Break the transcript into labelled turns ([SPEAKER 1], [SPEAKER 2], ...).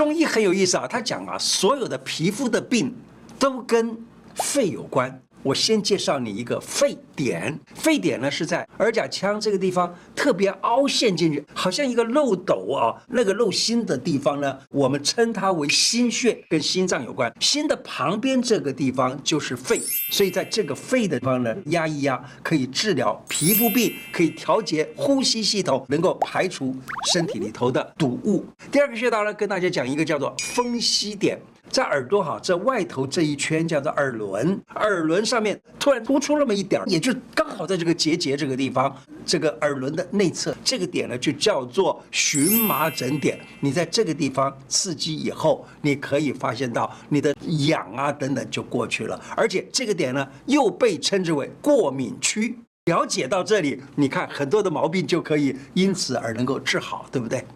[SPEAKER 1] 中医很有意思啊，他讲啊，所有的皮肤的病都跟肺有关。我先介绍你一个沸点，沸点呢是在耳甲腔这个地方特别凹陷进去，好像一个漏斗啊，那个漏心的地方呢，我们称它为心穴，跟心脏有关。心的旁边这个地方就是肺，所以在这个肺的地方呢，压一压可以治疗皮肤病，可以调节呼吸系统，能够排除身体里头的毒物。第二个穴道呢，跟大家讲一个叫做风息点。在耳朵哈，这外头这一圈叫做耳轮，耳轮上面突然突出那么一点儿，也就刚好在这个结节这个地方，这个耳轮的内侧这个点呢，就叫做荨麻疹点。你在这个地方刺激以后，你可以发现到你的痒啊等等就过去了，而且这个点呢又被称之为过敏区。了解到这里，你看很多的毛病就可以因此而能够治好，对不对？